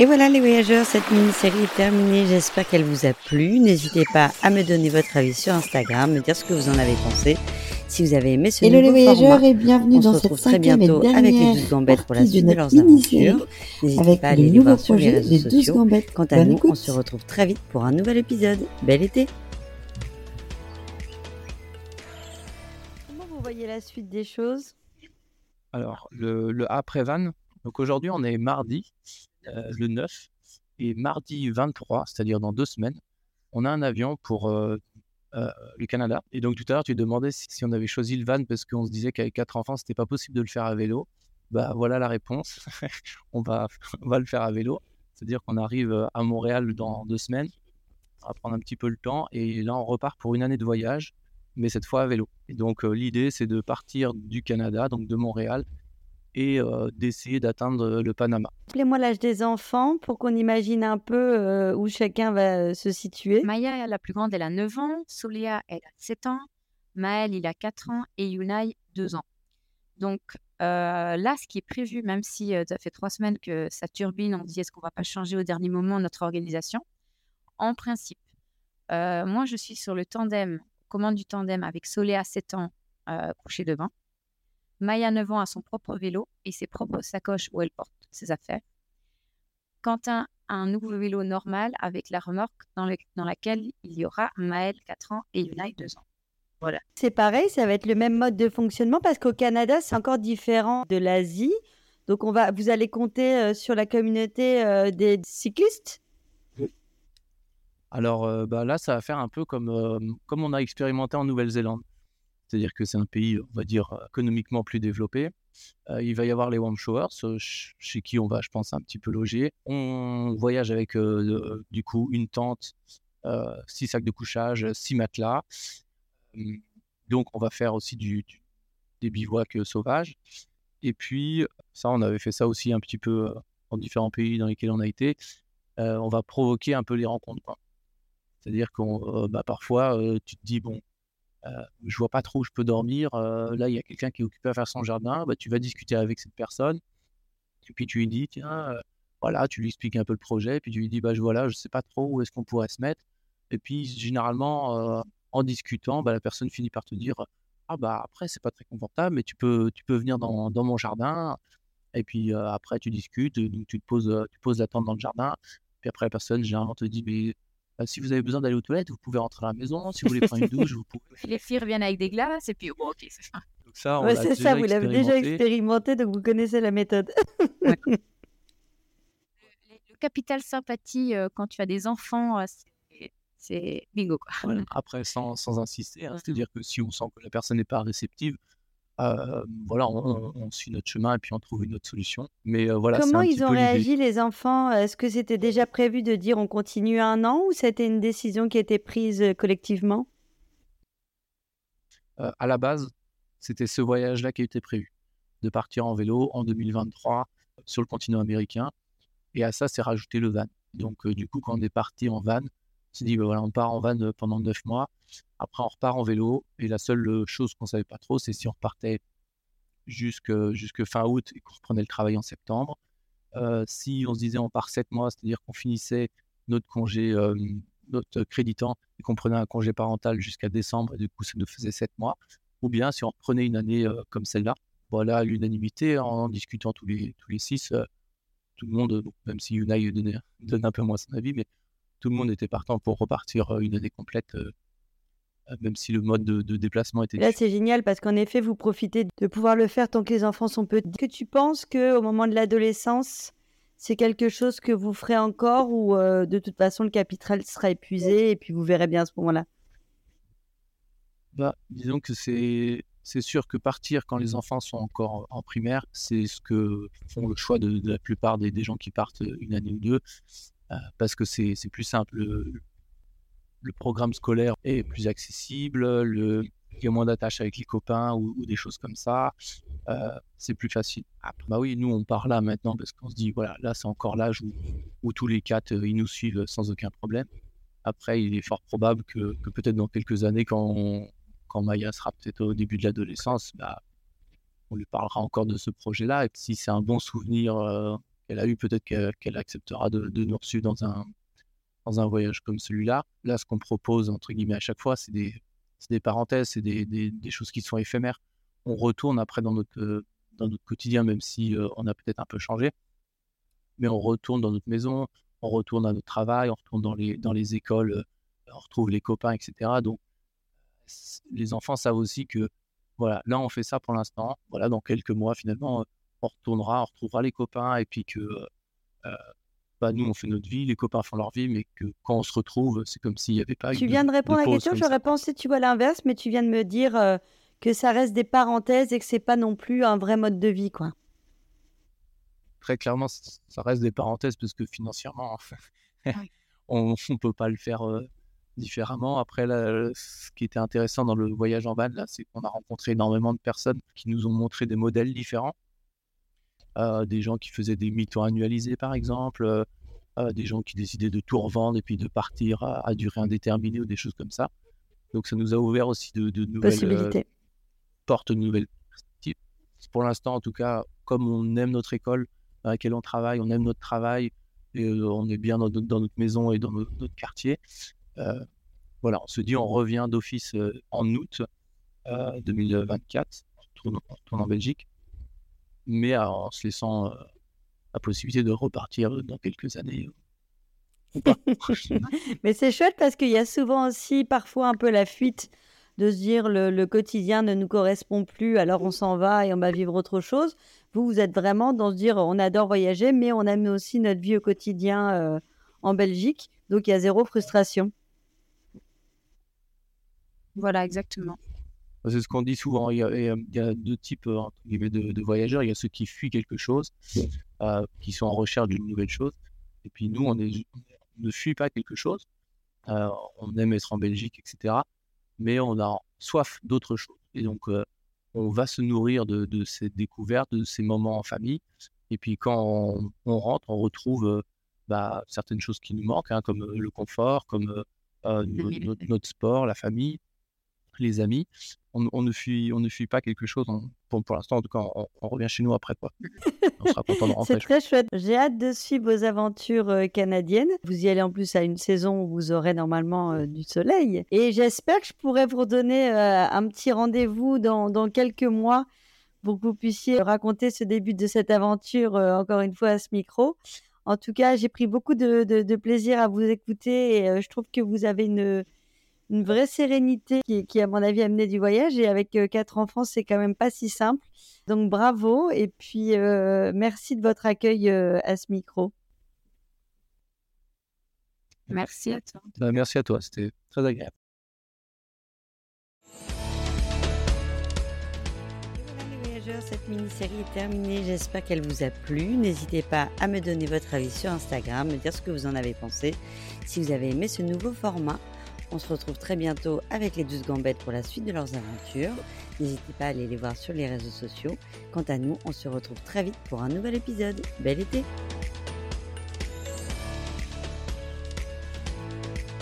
Et voilà les voyageurs, cette mini-série est terminée. J'espère qu'elle vous a plu. N'hésitez pas à me donner votre avis sur Instagram, me dire ce que vous en avez pensé. Si vous avez aimé ce Hello nouveau les voyageurs format, et bienvenue on se cette retrouve très bientôt avec les dernière 12 gambettes pour la suite de leurs aventures. N'hésitez avec pas à le aller les voir sur les réseaux des 12 sociaux. gambettes. Quant à Bonne nous, on se retrouve très vite pour un nouvel épisode. Bel été Comment vous voyez la suite des choses? Alors, le, le après-van, donc aujourd'hui, on est mardi, euh, le 9, et mardi 23, c'est-à-dire dans deux semaines, on a un avion pour euh, euh, le Canada. Et donc, tout à l'heure, tu demandais si, on avait choisi le van parce qu'on se disait qu'avec quatre enfants, c'était pas possible de le faire à vélo. Bah, voilà la réponse. on, va, on va le faire à vélo. C'est-à-dire qu'on arrive à Montréal dans deux semaines. On va prendre un petit peu le temps. Et là, on repart pour une année de voyage, mais cette fois à vélo. Et donc, l'idée, c'est de partir du Canada, donc de Montréal, et euh, d'essayer d'atteindre le Panama. Appelez-moi l'âge des enfants pour qu'on imagine un peu euh, où chacun va euh, se situer. Maya, la plus grande, elle a 9 ans. Solia, elle a 7 ans. Maël, il a 4 ans. Et Yunai, 2 ans. Donc euh, là, ce qui est prévu, même si euh, ça fait 3 semaines que ça turbine, on dit est-ce qu'on va pas changer au dernier moment notre organisation? En principe, euh, moi, je suis sur le tandem, commande du tandem avec Soléa, 7 ans, euh, couché devant. Maya, 9 ans, a son propre vélo et ses propres sacoches où elle porte ses affaires. Quentin a un nouveau vélo normal avec la remorque dans, le- dans laquelle il y aura Maël, 4 ans, et Yunai, 2 ans. C'est pareil, ça va être le même mode de fonctionnement parce qu'au Canada, c'est encore différent de l'Asie. Donc, on va, vous allez compter euh, sur la communauté euh, des cyclistes? Alors euh, bah, là, ça va faire un peu comme, euh, comme on a expérimenté en Nouvelle-Zélande. C'est-à-dire que c'est un pays, on va dire, économiquement plus développé. Euh, il va y avoir les warm showers, euh, ch- chez qui on va, je pense, un petit peu loger. On voyage avec, euh, du coup, une tente, six sacs de couchage, six matelas. Hum, Donc, on va faire aussi des bivouacs sauvages. Et puis, ça, on avait fait ça aussi un petit peu dans différents pays dans lesquels on a été. On va provoquer un peu les rencontres. C'est-à-dire qu'on, bah, parfois, tu te dis, bon, je vois pas trop où je peux dormir. euh, là, il y a quelqu'un qui est occupé à faire son jardin. Bah, tu vas discuter avec cette personne. Et puis, tu lui dis, tiens, euh, voilà, tu lui expliques un peu le projet. Puis, tu lui dis, bah, je, voilà, je sais pas trop où est-ce qu'on pourrait se mettre. Et puis, généralement, euh, en discutant, bah, la personne finit par te dire, ah, bah, après, c'est pas très confortable, mais tu peux, tu peux venir dans, dans mon jardin. Et puis, après, tu discutes. Tu te poses, tu poses la tente dans le jardin. Puis après, la personne, généralement, te dit, mais euh, si vous avez besoin d'aller aux toilettes, vous pouvez rentrer à la maison. Si vous voulez prendre une douche, vous pouvez. Les filles reviennent avec des glaces, et puis, oh, ok, c'est ça. Donc ça, on Ouais, l'a c'est déjà ça, vous l'avez déjà expérimenté. donc vous connaissez la méthode. Le, le capital sympathie, euh, quand tu as des enfants, euh, c'est- c'est bingo, quoi. Voilà. Après, sans, sans insister, hein, c'est-à-dire que si on sent que la personne n'est pas réceptive, euh, voilà, on, suit notre chemin et puis on trouve une autre solution. Mais euh, voilà, Comment un petit ils ont peu réagi, les enfants? Est-ce que c'était déjà prévu de dire on continue un an ou c'était une décision qui a été prise euh, collectivement? Euh, à la base, c'était ce voyage-là qui était prévu, de partir en vélo en 2023 sur le continent américain. Et à ça, c'est rajouté le van. Donc, du coup, quand on est parti en van, s'est dit, voilà, on part en van euh, pendant neuf mois. Après, on repart en vélo. Et la seule euh, chose qu'on savait pas trop, c'est si on repartait jusque, jusque fin août et qu'on reprenait le travail en septembre. Euh, si on se disait on part sept mois, c'est-à-dire qu'on finissait notre congé, notre créditant et qu'on prenait un congé parental jusqu'à décembre, et du coup, ça nous faisait sept mois. Ou bien si on reprenait une année comme celle-là, voilà, à l'unanimité, en discutant tous les, tous les six, tout le monde, bon, même si Unai donnait, donne un peu moins son avis, mais tout le monde était partant pour repartir euh, une année complète, euh, euh, même si le mode de, de déplacement était Là, c'est génial parce qu'en effet, vous profitez de pouvoir le faire tant que les enfants sont petits. Est-ce que tu penses que au moment de l'adolescence, c'est quelque chose que vous ferez encore ou euh, de toute façon le capital sera épuisé et puis vous verrez bien à ce moment-là? Bah, disons que c'est c'est sûr que partir quand les enfants sont encore en primaire, c'est ce que font le choix de, de la plupart des, des gens qui partent une année ou deux, parce que c'est plus simple. Le, programme scolaire est plus accessible, le, il y a moins d'attaches avec les copains ou, des choses comme ça. euh, c'est plus facile. Après, bah oui, nous on part là maintenant parce qu'on se dit voilà, là c'est encore l'âge où, où tous les quatre euh, ils nous suivent sans aucun problème. Après, il est fort probable que, que peut-être dans quelques années, quand, quand Maya sera peut-être au début de l'adolescence, bah, on lui parlera encore de ce projet-là. Et si c'est un bon souvenir euh, qu'elle a eu, peut-être qu'elle acceptera de, nous reçu dans un, dans un voyage comme celui-là. Là, ce qu'on propose, entre guillemets, à chaque fois, c'est des, des, parenthèses, c'est des, des, choses qui sont éphémères. On retourne après dans notre, dans notre quotidien, même si on a peut-être un peu changé. Mais on retourne dans notre maison, on retourne à notre travail, on retourne dans les, dans les écoles, on retrouve les copains, etc. Donc, les enfants savent aussi que, voilà, là, on fait ça pour l'instant. Voilà, dans quelques mois, finalement, on retournera, on retrouvera les copains, et puis que euh, bah, nous, on fait notre vie, les copains font leur vie, mais que quand on se retrouve, c'est comme s'il n'y avait pas Tu viens de, répondre à la question, j'aurais pensé, tu vois, l'inverse, mais tu viens de me dire que ça reste des parenthèses et que c'est pas non plus un vrai mode de vie, quoi. Très clairement, ça reste des parenthèses parce que financièrement, on ne peut pas le faire différemment. Après, là, ce qui était intéressant dans le voyage en van, là, c'est qu'on a rencontré énormément de personnes qui nous ont montré des modèles différents. Euh, des gens qui faisaient des mythos annualisés, par exemple, euh, euh, des gens qui décidaient de tout revendre et puis de partir à, durée indéterminée ou des choses comme ça. Donc, ça nous a ouvert aussi de, de nouvelles portes, de nouvelles perspectives. Pour l'instant, en tout cas, comme on aime notre école dans laquelle on travaille, on aime notre travail, et on est bien dans, dans, notre maison et dans notre, notre quartier, euh, voilà, on se dit on revient d'office euh, en août 2024, euh, on retourne, en Belgique, mais en se laissant la possibilité de repartir dans quelques années. mais c'est chouette parce qu'il y a souvent aussi parfois un peu la fuite de se dire le, le, quotidien ne nous correspond plus, alors on s'en va et on va vivre autre chose. Vous, vous êtes vraiment dans se dire on adore voyager, mais on aime aussi notre vie au quotidien en Belgique, donc il y a zéro frustration. Voilà, exactement. C'est ce qu'on dit souvent. Il y, a, deux types de, voyageurs. Il y a ceux qui fuient quelque chose, euh, qui sont en recherche d'une nouvelle chose. Et puis nous, on, ne fuit pas quelque chose. Euh, on aime être en Belgique, etc. Mais on a soif d'autre chose. Et donc, euh, on va se nourrir de, de, ces découvertes, de ces moments en famille. Et puis, quand on, rentre, on retrouve bah, certaines choses qui nous manquent, hein, comme le confort, comme notre, sport, la famille les amis, on, ne fuit, on ne fuit pas quelque chose. pour, pour l'instant, en tout cas, on, revient chez nous après. Quoi. On sera content de rentrer. C'est très chouette. J'ai hâte de suivre vos aventures euh, canadiennes. Vous y allez en plus à une saison où vous aurez normalement euh, du soleil. Et j'espère que je pourrai vous donner euh, un petit rendez-vous dans, dans, quelques mois pour que vous puissiez raconter ce début de cette aventure encore une fois à ce micro. En tout cas, j'ai pris beaucoup de, de, plaisir à vous écouter et je trouve que vous avez une une vraie sérénité qui, à mon avis, amené du voyage. Et avec euh, quatre enfants, c'est quand même pas si simple. Donc bravo. Et puis, euh, merci de votre accueil euh, à ce micro. Merci à toi. Bah, merci à toi. C'était très agréable. cette mini-série est terminée. J'espère qu'elle vous a plu. N'hésitez pas à me donner votre avis sur Instagram, me dire ce que vous en avez pensé. Si vous avez aimé ce nouveau format, on se retrouve très bientôt avec les 12 gambettes pour la suite de leurs aventures. N'hésitez pas à aller les voir sur les réseaux sociaux. Quant à nous, on se retrouve très vite pour un nouvel épisode. Bel été